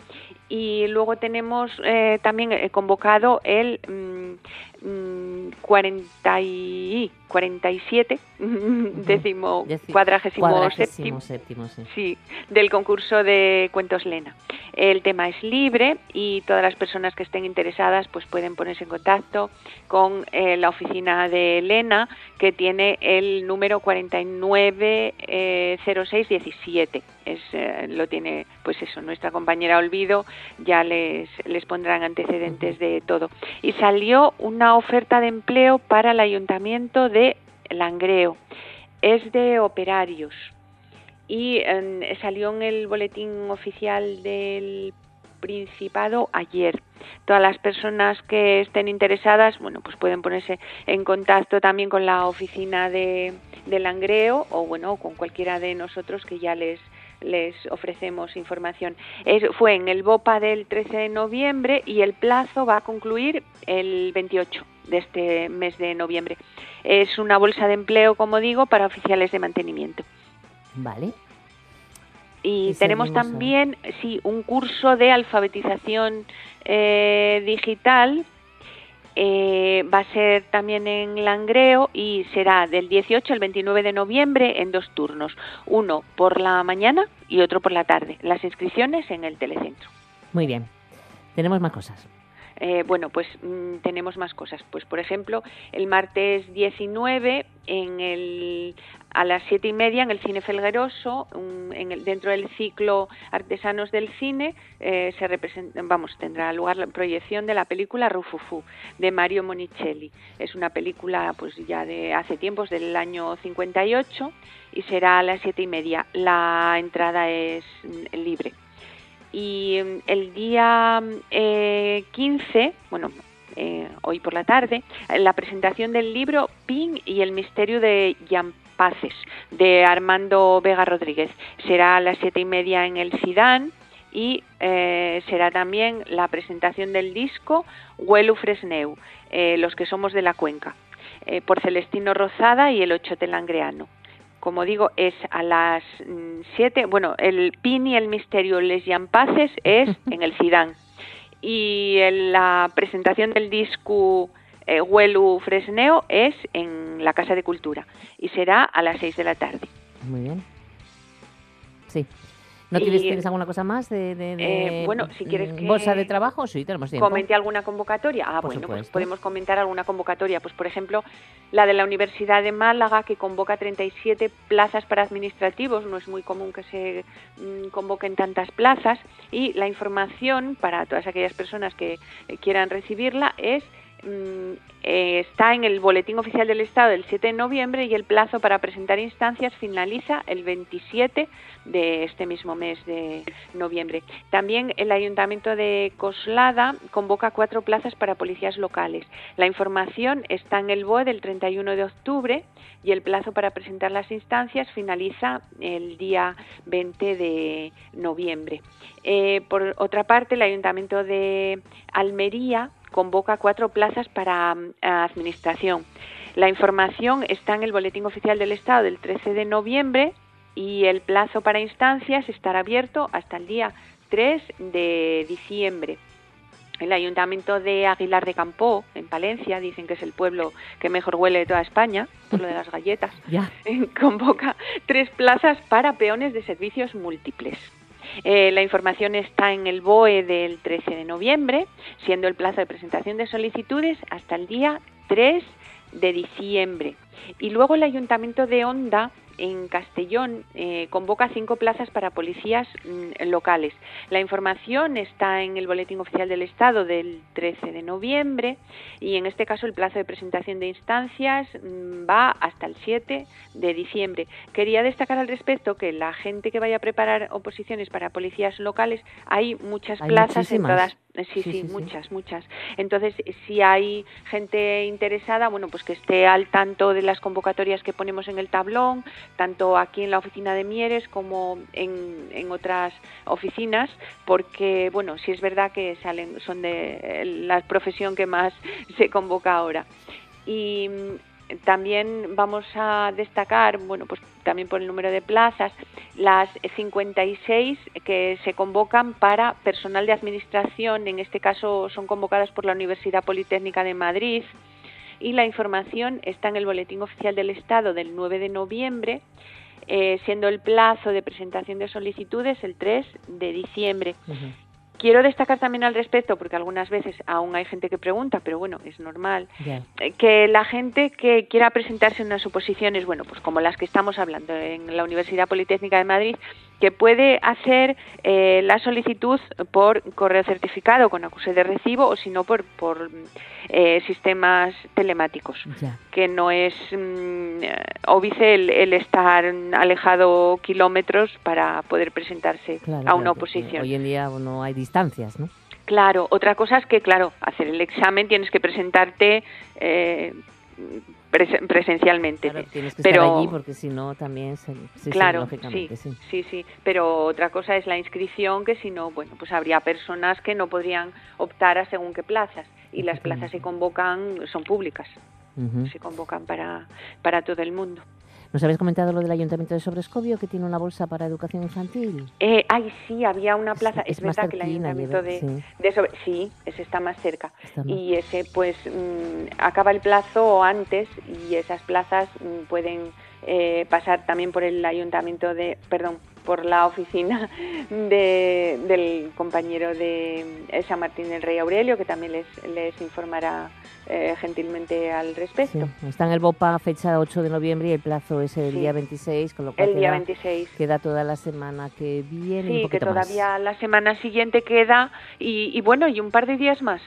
Y luego tenemos eh, también eh, convocado el mm, 40 y 47 (laughs) décimo Décimo- cuadragésimo cuadragésimo séptimo séptimo, sí. sí, del concurso de cuentos Lena. El tema es libre y todas las personas que estén interesadas pues pueden ponerse en contacto con eh, la oficina de Lena que tiene el número 490617. Es, eh, lo tiene pues eso, nuestra compañera Olvido ya les, les pondrán antecedentes de todo. Y salió una oferta de empleo para el ayuntamiento de Langreo. Es de operarios y salió en el boletín oficial del Principado ayer. Todas las personas que estén interesadas, bueno, pues pueden ponerse en contacto también con la oficina de, de Langreo o bueno, con cualquiera de nosotros que ya les les ofrecemos información. Es- fue en el BOPA del 13 de noviembre y el plazo va a concluir el 28 de este mes de noviembre. Es una bolsa de empleo, como digo, para oficiales de mantenimiento. Vale. Y Y tenemos a- también, sí, un curso de alfabetización eh, digital. Eh, va a ser también en Langreo y será del 18 al 29 de noviembre en dos turnos, uno por la mañana y otro por la tarde. Las inscripciones en el telecentro. Muy bien. Tenemos más cosas. Eh, bueno, pues mm, tenemos más cosas. Pues, por ejemplo, el martes 19 en el, a las siete y media en el Cine Felgueroso, un- en el- dentro del ciclo Artesanos del Cine, eh, se represent- vamos, tendrá lugar la proyección de la película Rufufú de Mario Monicelli. Es una película, pues ya de hace tiempos, del año 58 y será a las siete y media. La entrada es mm, libre y mm, el día eh, 15, bueno, eh, hoy por la tarde, la presentación del libro Pin y el misterio de Yampaces de Armando Vega Rodríguez. Será a las siete y media en el Sidán y eh, será también la presentación del disco Huelu Fresneu, eh, Los que somos de la cuenca, eh, por Celestino Rozada y el Ochote Langreano como digo, es a las 7, bueno, el Pin y el Misterio Les Yampaces es (laughs) en el Cidán y el- la presentación del disco eh, Huelu Fresneo es en la Casa de Cultura y será a las 6 de la tarde. Muy bien. Sí. ¿No Y- tienes, alguna cosa más de, de- de, Eh, bueno, si quieres mm, que bolsa de trabajo? Sí, tenemos tiempo. ¿Comente alguna convocatoria? Ah, Por bueno, pues podemos comentar alguna convocatoria. Pues, por ejemplo, la de la Universidad de Málaga, que convoca 37 plazas para administrativos. No es muy común que se mm, convoquen tantas plazas. Y la información para todas aquellas personas que eh, quieran recibirla es eh, está en el Boletín Oficial del Estado del 7 de noviembre y el plazo para presentar instancias finaliza el 27 de este mismo mes de noviembre. También el Ayuntamiento de Coslada convoca cuatro plazas para policías locales. La información está en el BOE del 31 de octubre y el plazo para presentar las instancias finaliza el día 20 de noviembre. Eh, por otra parte, el Ayuntamiento de Almería convoca cuatro plazas para mm, administración. La información está en el Boletín Oficial del Estado del 13 de noviembre y el plazo para instancias estará abierto hasta el día 3 de diciembre. El Ayuntamiento de Aguilar de Campó, en Palencia, dicen que es el pueblo que mejor huele de toda España, por lo de las (laughs) galletas, (laughs) convoca tres plazas para peones de servicios múltiples. Eh, la información está en el BOE del 13 de noviembre, siendo el plazo de presentación de solicitudes hasta el día 3 de diciembre. Y luego el Ayuntamiento de Honda, en Castellón, eh, convoca cinco plazas para policías mm, locales. La información está en el Boletín Oficial del Estado del 13 de noviembre y en este caso el plazo de presentación de instancias mm, va hasta el 7 de diciembre. Quería destacar al respecto que la gente que vaya a preparar oposiciones para policías locales, hay muchas Hay plazas en todas Sí, Sí, sí, sí, sí. muchas, muchas. Entonces, si hay gente interesada, bueno, pues que esté al tanto de las convocatorias que ponemos en el tablón, tanto aquí en la oficina de Mieres como en, en otras oficinas, porque, bueno, sí es verdad que salen, son de la profesión que más (laughs) se convoca ahora. Y mm, también vamos a destacar, bueno, pues también por el número de plazas, las 56 que se convocan para personal de administración, en este caso son convocadas por la Universidad Politécnica de Madrid, y la información está en el Boletín Oficial del Estado del 9 de noviembre, eh, siendo el plazo de presentación de solicitudes el 3 de diciembre. Quiero destacar también al respecto, porque algunas veces aún hay gente que pregunta, pero bueno, es normal, eh, que la gente que quiera presentarse en unas oposiciones, bueno, pues como las que estamos hablando en la Universidad Politécnica de Madrid, que puede hacer eh, la solicitud por correo certificado con acuse de recibo o si no por, por eh, sistemas telemáticos Ya. que no es mm, eh, óbice el, el estar alejado kilómetros para poder presentarse Claro, a una claro, oposición. Hoy en día no hay distancias, ¿no? Claro, otra cosa es que, claro, hacer el examen tienes que presentarte eh, presen- presencialmente. Tienes que pero estar allí porque si no también se, sí, sí, claro, lógicamente, sí, sí. sí, pero otra cosa es la inscripción, que si no, bueno, pues habría personas que no podrían optar a según qué plazas y las plazas se convocan, son públicas, se convocan para, para todo el mundo. ¿Nos habéis comentado lo del Ayuntamiento de Sobrescobio, que tiene una bolsa para educación infantil? Eh, ay, sí, había una plaza. es verdad que el ayuntamiento de, sí. de sobre, sí, ese está más cerca. Está más- Y ese, pues, mm, acaba el plazo antes y esas plazas mm, pueden eh, pasar también por el ayuntamiento de, perdón, por la oficina (laughs) de, del compañero de eh, San Martín del Rey Aurelio, que también les, les informará eh, gentilmente al respecto. Sí, está en el BOPA fecha 8 de noviembre y el plazo es el Sí. día 26, con lo cual El día queda, 26. queda toda la semana que viene un Sí, que más. todavía la semana siguiente queda y, y bueno, y un par de días más.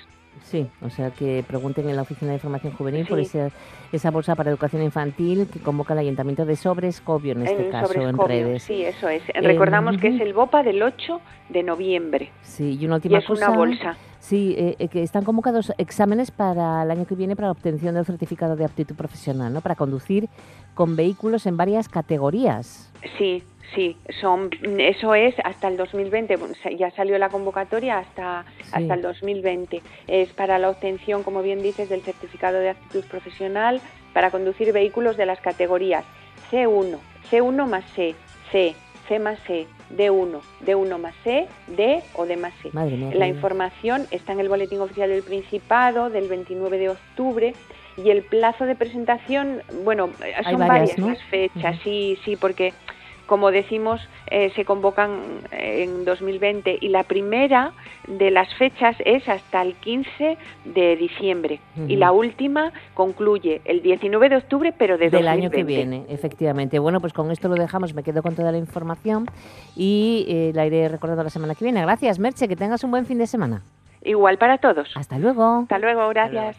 Sí, o sea que pregunten en la Oficina de Información Juvenil por esa, esa bolsa para educación infantil que convoca el Ayuntamiento de Sobrescobio, en este en caso, en Sobrescobio, redes. Sí, eso es. Eh, Recordamos que es el BOPA del 8 de noviembre. Sí, y una última Y es cosa. una bolsa. Sí, eh, eh, que están convocados exámenes para el año que viene para la obtención del certificado de aptitud profesional, ¿no? Para conducir con vehículos en varias categorías. Sí, sí, son eso es hasta el 2020, bueno, sa- ya salió la convocatoria hasta hasta el 2020. Es para la obtención, como bien dices, del certificado de aptitud profesional para conducir vehículos de las categorías C1, C1 más C, C, C más E, D1, D1 más E, D o D más E. Madre mía, La información está en el Boletín Oficial del Principado del 29 de octubre y el plazo de presentación, bueno, son varias, varias ¿no? las fechas, sí, sí, porque como decimos, eh, se convocan en 2020 y la primera de las fechas es hasta el 15 de diciembre y la última concluye el 19 de octubre, pero de del año que 2020. viene, efectivamente. Bueno, pues con esto lo dejamos, me quedo con toda la información y eh, la iré recordando la semana que viene. Gracias, Merche, que tengas un buen fin de semana. Igual para todos. Hasta luego. Hasta luego, gracias.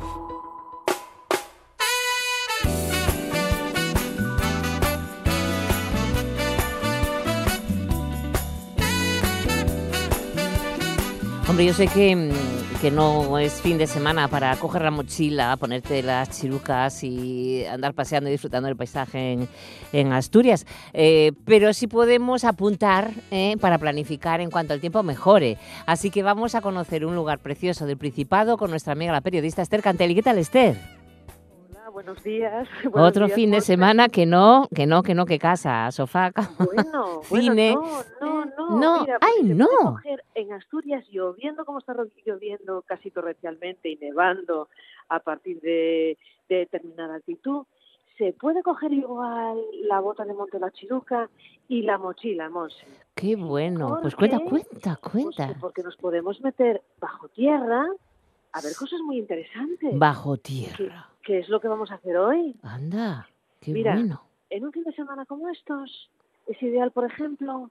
Hombre, yo sé que, mm, que no es fin de semana para coger la mochila, ponerte las chirucas y andar paseando y disfrutando del paisaje en, Asturias, eh, pero sí podemos apuntar eh, para planificar en cuanto el tiempo mejore. Así que vamos a conocer un lugar precioso del Principado con nuestra amiga la periodista Esther Cantelli. ¿Qué tal, Esther? Buenos días. (laughs) Buenos Otro días, fin de semana que no, que no, que no, que casa, sofá, (laughs) Bueno, cine. bueno, no, no, no. No, mira, ay, no. coger en Asturias lloviendo como está lloviendo casi torrencialmente y nevando a partir de, de determinada altitud. Se puede coger igual la bota de monte la chiruca y la mochila, Monse. Qué bueno. Pues ¿Por cuenta, cuenta, cuenta. Pues porque nos podemos meter bajo tierra a ver cosas muy interesantes. Bajo tierra. ¿Qué es lo que vamos a hacer hoy? Anda, qué Mira, bueno. en un fin de semana como estos, es ideal, por ejemplo,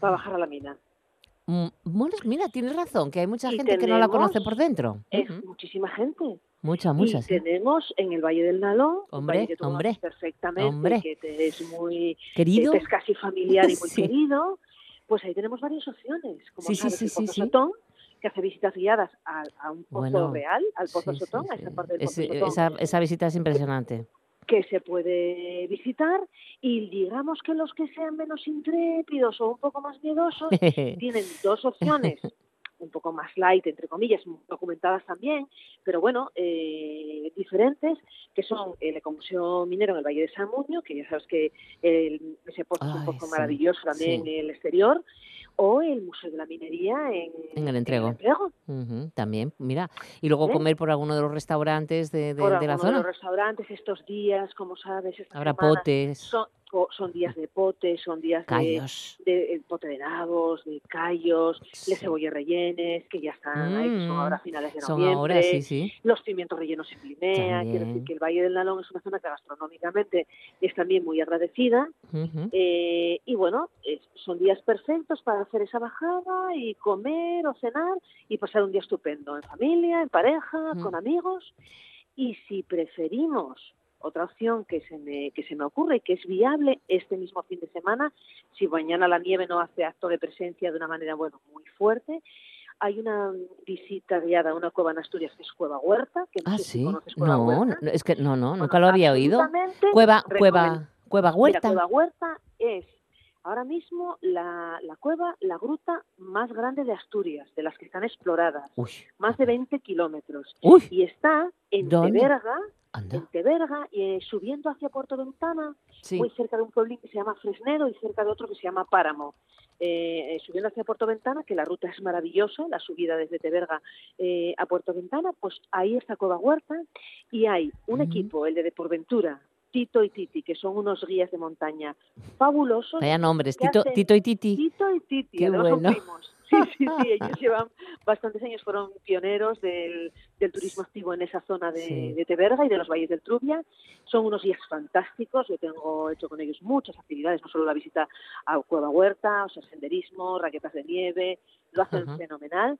para bajar a la mina. Mm, Bueno, mira, tienes razón, que hay mucha Y gente que no la conoce por dentro. Es Ujú. muchísima gente. Mucha, mucha, y sí. tenemos en el Valle del Nalón, un Hombre, valle que tú hombre, perfectamente, hombre. que te es muy Querido. que te es casi familiar y muy (laughs) Sí. querido, pues ahí tenemos varias opciones. Como Sí, sí, sabes, sí, el sí, Pozo sí. Sotón, que hace visitas guiadas a, a un pozo Bueno, real, al Pozo sí, sí, Sotón, a esa parte del Pozo Sotón, esa, esa visita es impresionante. que se puede visitar y digamos que los que sean menos intrépidos o un poco más miedosos (laughs) tienen dos opciones un poco más light, entre comillas, documentadas también, pero bueno, eh, diferentes, que son el Ecomuseo Minero en el Valle de San Muño, que ya sabes que el- ese pozo es un Ay, pozo sí, maravilloso también sí. en el exterior, o el Museo de la Minería en, En el entrego. también, mira. Y luego ¿Eh? comer por alguno de los restaurantes de, de- por de la alguno de zona. los restaurantes estos días, como sabes, Habrá potes. Son, son días de potes, son días de, Callos. de, eh, pote de nabos, de callos, de cebollas rellenes, que ya están ahí, que son Mm, ahora finales de son noviembre. ahora, sí, sí. Los pimientos rellenos en Plinea. Quiero decir que el Valle del Nalón es una zona que gastronómicamente es también muy agradecida. Eh, y bueno, es- son días perfectos para hacer esa bajada y comer o cenar y pasar un día estupendo en familia, en pareja, con amigos. Y si preferimos otra opción que se me que se me ocurre y que es viable este mismo fin de semana, si mañana la nieve no hace acto de presencia de una manera bueno muy fuerte, hay una visita guiada a una cueva en Asturias que es Cueva Huerta, que no Ah, sé si sí. conoces Cueva No, Huerta. no, es que no, no, nunca lo había oído. Cueva, cueva, cueva Mira, huerta. Cueva Huerta es ahora mismo la, la cueva, la gruta más grande de Asturias, de las que están exploradas. Uy. Más de 20 kilómetros. Uy. Y está en ¿Dónde? Teberga, Anda. en Teberga, y eh, subiendo hacia Puerto Ventana, Sí. muy cerca de un pueblín que se llama Fresnedo y cerca de otro que se llama Páramo. Eh, eh, subiendo hacia Puerto Ventana, que la ruta es maravillosa, la subida desde Teberga eh, a Puerto Ventana, pues ahí está Cueva Huerta y hay un equipo, el de Deporventura, Tito y Titi, que son unos guías de montaña fabulosos. Vaya nombres, Tito, Tito y Titi. Tito y Titi, Qué son bueno. primos. Sí, sí, sí, ellos llevan bastantes años, fueron pioneros del, del turismo activo en esa zona de, Sí. de Teberga y de los valles del Trubia. Son unos guías fantásticos, yo tengo hecho con ellos muchas actividades, no solo la visita a Cueva Huerta, o sea, senderismo, raquetas de nieve, lo hacen fenomenal.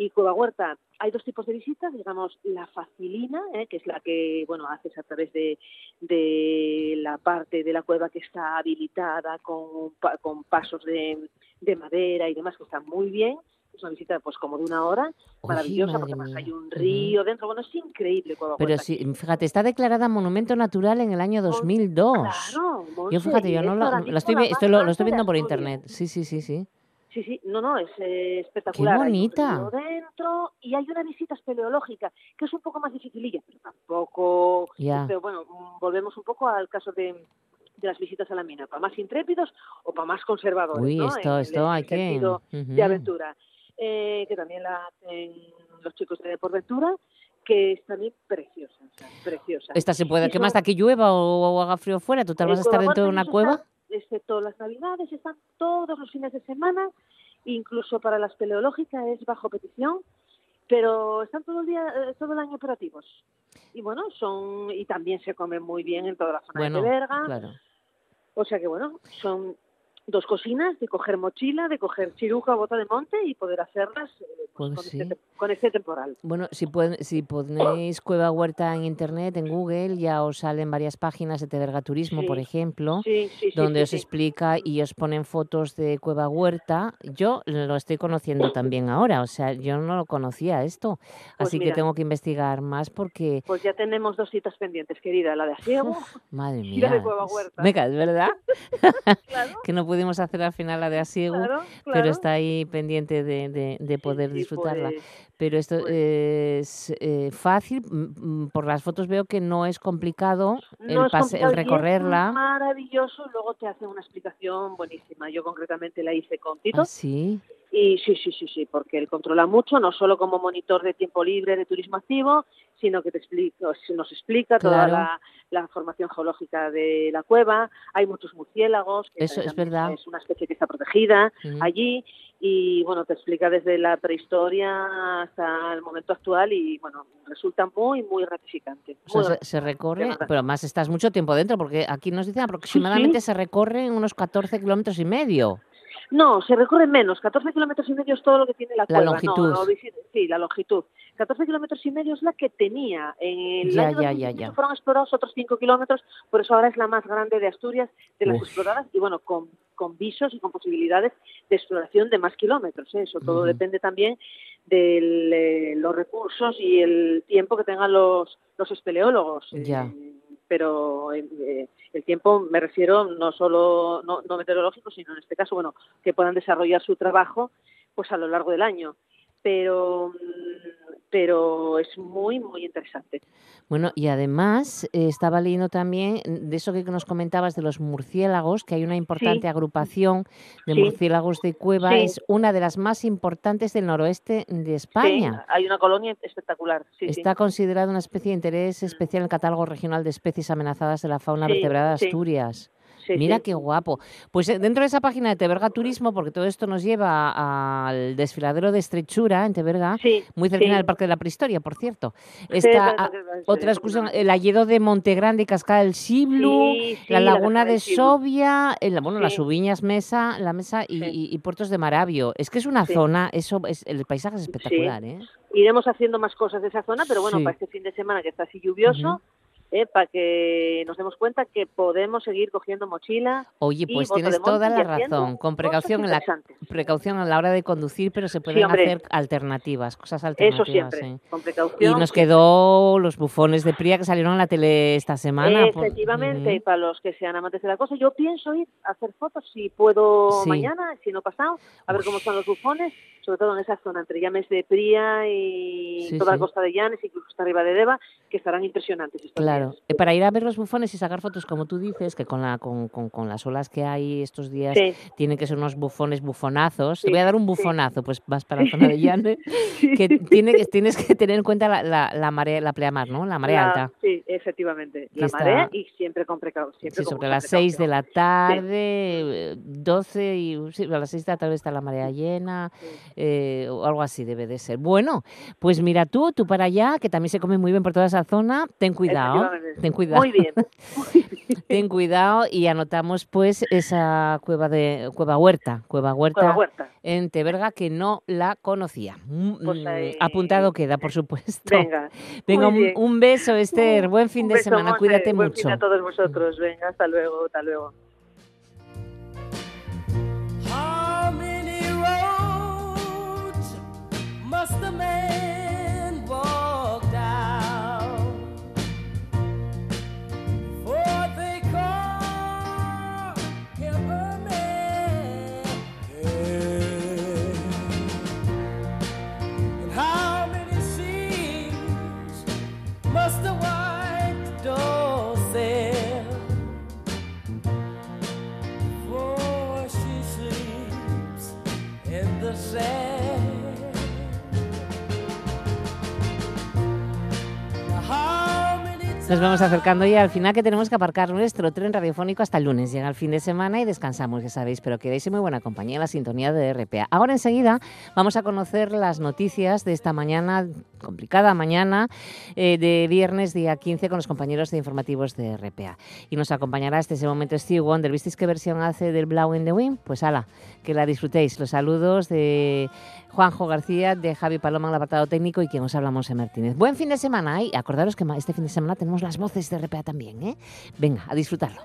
Y Cueva Huerta, hay dos tipos de visitas, digamos, la facilina, ¿eh? que es la que, bueno, haces a través de, de la parte de la cueva que está habilitada con, con pasos de, de madera y demás, que están muy bien, Es una visita pues como de una hora, maravillosa, porque además hay un río dentro. Bueno, es increíble Cueva Pero Huerta. sí, fíjate, está declarada Monumento Natural en el año 2002. Claro, yo Monse, fíjate, y yo no la, estoy, lo, lo estoy viendo por internet. Sí, sí, sí, sí. Sí, sí, no, no, es eh, espectacular. Qué bonita. dentro y hay una visita espeleológica que es un poco más dificililla, pero tampoco. Pero bueno, mm, volvemos un poco al caso de, de las visitas a la mina, para más intrépidos o para más conservadores. Uy, ¿no? esto, En- esto hay que... de aventura, eh, que también la hacen los chicos de Porventura, que es también preciosa, o sea, preciosa. Esta se puede Y quemar son- hasta que llueva o, o haga frío fuera. ¿Tú te vas a estar dentro de una cueva? está, excepto las navidades, están todos los fines de semana, incluso para la espeleológica es bajo petición, pero están todo el día, eh, todo el año operativos. Y bueno, son y también se comen muy bien en toda la zona Bueno, de Berga. claro. O sea que bueno, son dos cocinas de coger mochila, de coger chiruja o bota de monte y poder hacerlas eh, pues, Pues con, sí. este, te- con este temporal. Bueno, si, pueden, si ponéis Cueva Huerta en internet, en Google, ya os salen varias páginas de Teberga Turismo, Sí. por ejemplo, Sí, donde os explica y os ponen fotos de Cueva Huerta. Yo lo estoy conociendo también ahora, o sea, yo no lo conocía esto, Pues así que tengo que investigar más porque, Pues ya tenemos dos citas pendientes, querida, la de Asiego madre y la de Cueva Huerta. venga, es verdad (laughs) (laughs) que no pudimos hacer al final la de Asiego, Claro, pero está ahí pendiente de, de- de poder sí, disfrutarla. pues- pero esto es eh, fácil, mm, mm, por las fotos veo que no es complicado el, es pase- complicado el es recorrerla. maravilloso, luego te hace una explicación buenísima. Yo concretamente la hice con Tito. ¿Ah, sí? Y sí, sí, sí, sí, porque él controla mucho, no solo como monitor de tiempo libre de turismo activo, sino que te explica, nos explica toda la, la formación geológica de la cueva. Hay muchos murciélagos, que Eso es verdad. es una especie que está protegida allí. Y bueno, te explica desde la prehistoria hasta el momento actual y bueno, resulta muy, muy gratificante. O sea, muy se, se recorre, pero más estás mucho tiempo dentro, porque aquí nos dicen aproximadamente se recorre unos 14 kilómetros y medio. No, se recorre menos. 14 kilómetros y medio es todo lo que tiene la, La cueva. Longitud. no, sí, la longitud. 14 kilómetros y medio es la que tenía. En el Ya, año ya, 2018 ya, ya. fueron explorados otros 5 kilómetros, por eso ahora es la más grande de Asturias de las Uf. exploradas y bueno, con, con visos y con posibilidades de exploración de más kilómetros. ¿eh? Eso todo depende también de los recursos y el tiempo que tengan los, los espeleólogos. Eh, Ya. Pero eh, eh, el tiempo me refiero no solo no, no meteorológico sino en este caso bueno que puedan desarrollar su trabajo pues a lo largo del año. Pero mm, pero es muy muy interesante Bueno, y además eh, estaba leyendo también de eso que nos comentabas de los murciélagos, que hay una importante Sí. agrupación de Sí. murciélagos de cueva, Sí. es una de las más importantes del noroeste de España. Sí, hay una colonia espectacular. Está considerada una especie de interés especial en el catálogo regional de especies amenazadas de la fauna vertebrada de sí. Asturias. Sí, Mira sí. qué guapo. Pues eh, dentro de esa página de Teberga Turismo, porque todo esto nos lleva al desfiladero de Estrechura en Teberga, muy cerca sí. del Parque de la Prehistoria, por cierto. Está otra excursión, el Alledo de Montegrande y Cascada del Siblu, la la Laguna de. Sobia, el- bueno, las. Ubiñas Mesa, la Mesa y, y- y Puertos de Maravio. Es que es una zona, eso es, el paisaje es espectacular, ¿eh? iremos haciendo más cosas de esa zona pero bueno para este fin de semana que está así lluvioso. Eh, para que nos demos cuenta que podemos seguir cogiendo mochila Oye, y pues tienes toda y la razón. Con precaución en la precaución a la hora de conducir, pero se pueden hacer alternativas, cosas Eso alternativas. siempre, ¿eh? con Y precaución. nos quedó los bufones de Pría que salieron en la tele esta semana. por- Efectivamente, y para los que sean amantes de la cosa, yo pienso ir a hacer fotos si puedo Sí. mañana, si no pasado, a ver cómo están los bufones, sobre todo en esa zona entre Llames de Pría y Sí, toda la costa de Llanes, incluso hasta arriba de Deva, que estarán impresionantes. estos Claro, días. eh, para ir a ver los bufones y sacar fotos, como tú dices, que con, la, con, con- con las olas que hay estos días Sí. tienen que ser unos bufones bufonazos. Te voy a dar un bufonazo, pues vas para la zona de (laughs) Llanes, que, tiene, tienes que tener en cuenta la, la, la marea, la pleamar, ¿no? La marea alta. Sí, efectivamente, la está- marea y siempre con precaución. Sí, sobre las 6 de la tarde, eh, 12 y sí, a las 6 de la tarde está la marea llena, eh, o algo así debe de ser. Bueno, pues mira tú, tú para allá, que también se come muy bien por toda esa zona, ten cuidado. Ten cuidado. Muy bien. (laughs) ten cuidado y anotamos pues esa cueva de Cueva Huerta, Cueva Huerta, Cueva Huerta. en Teberga que no la conocía. Mm, Pues mm, ahí- Apuntado queda, por supuesto. Venga, (laughs) Venga, un, beso, Esther. Buen fin Un de beso, semana. Monse, Cuídate buen mucho. fin a todos vosotros. Venga, hasta luego, hasta luego. Nos vamos acercando ya al final que tenemos que aparcar nuestro tren radiofónico hasta el lunes. Llega el fin de semana y descansamos, ya sabéis, pero quedáis en muy buena compañía en la sintonía de RPA. Ahora enseguida vamos a conocer las noticias de esta mañana, complicada mañana, eh, de viernes día 15 con los compañeros de informativos de RPA. Y nos acompañará hasta ese momento Steve Wonder. ¿Visteis qué versión hace del Blau in the Wind? Pues ala, que la disfrutéis. Los saludos de Juanjo García, de Javi Paloma el apartado técnico y quien os habla Monse Martínez. Buen fin de semana y acordaros que este fin de semana tenemos las voces de RPA también, ¿eh? Venga, a disfrutarlo.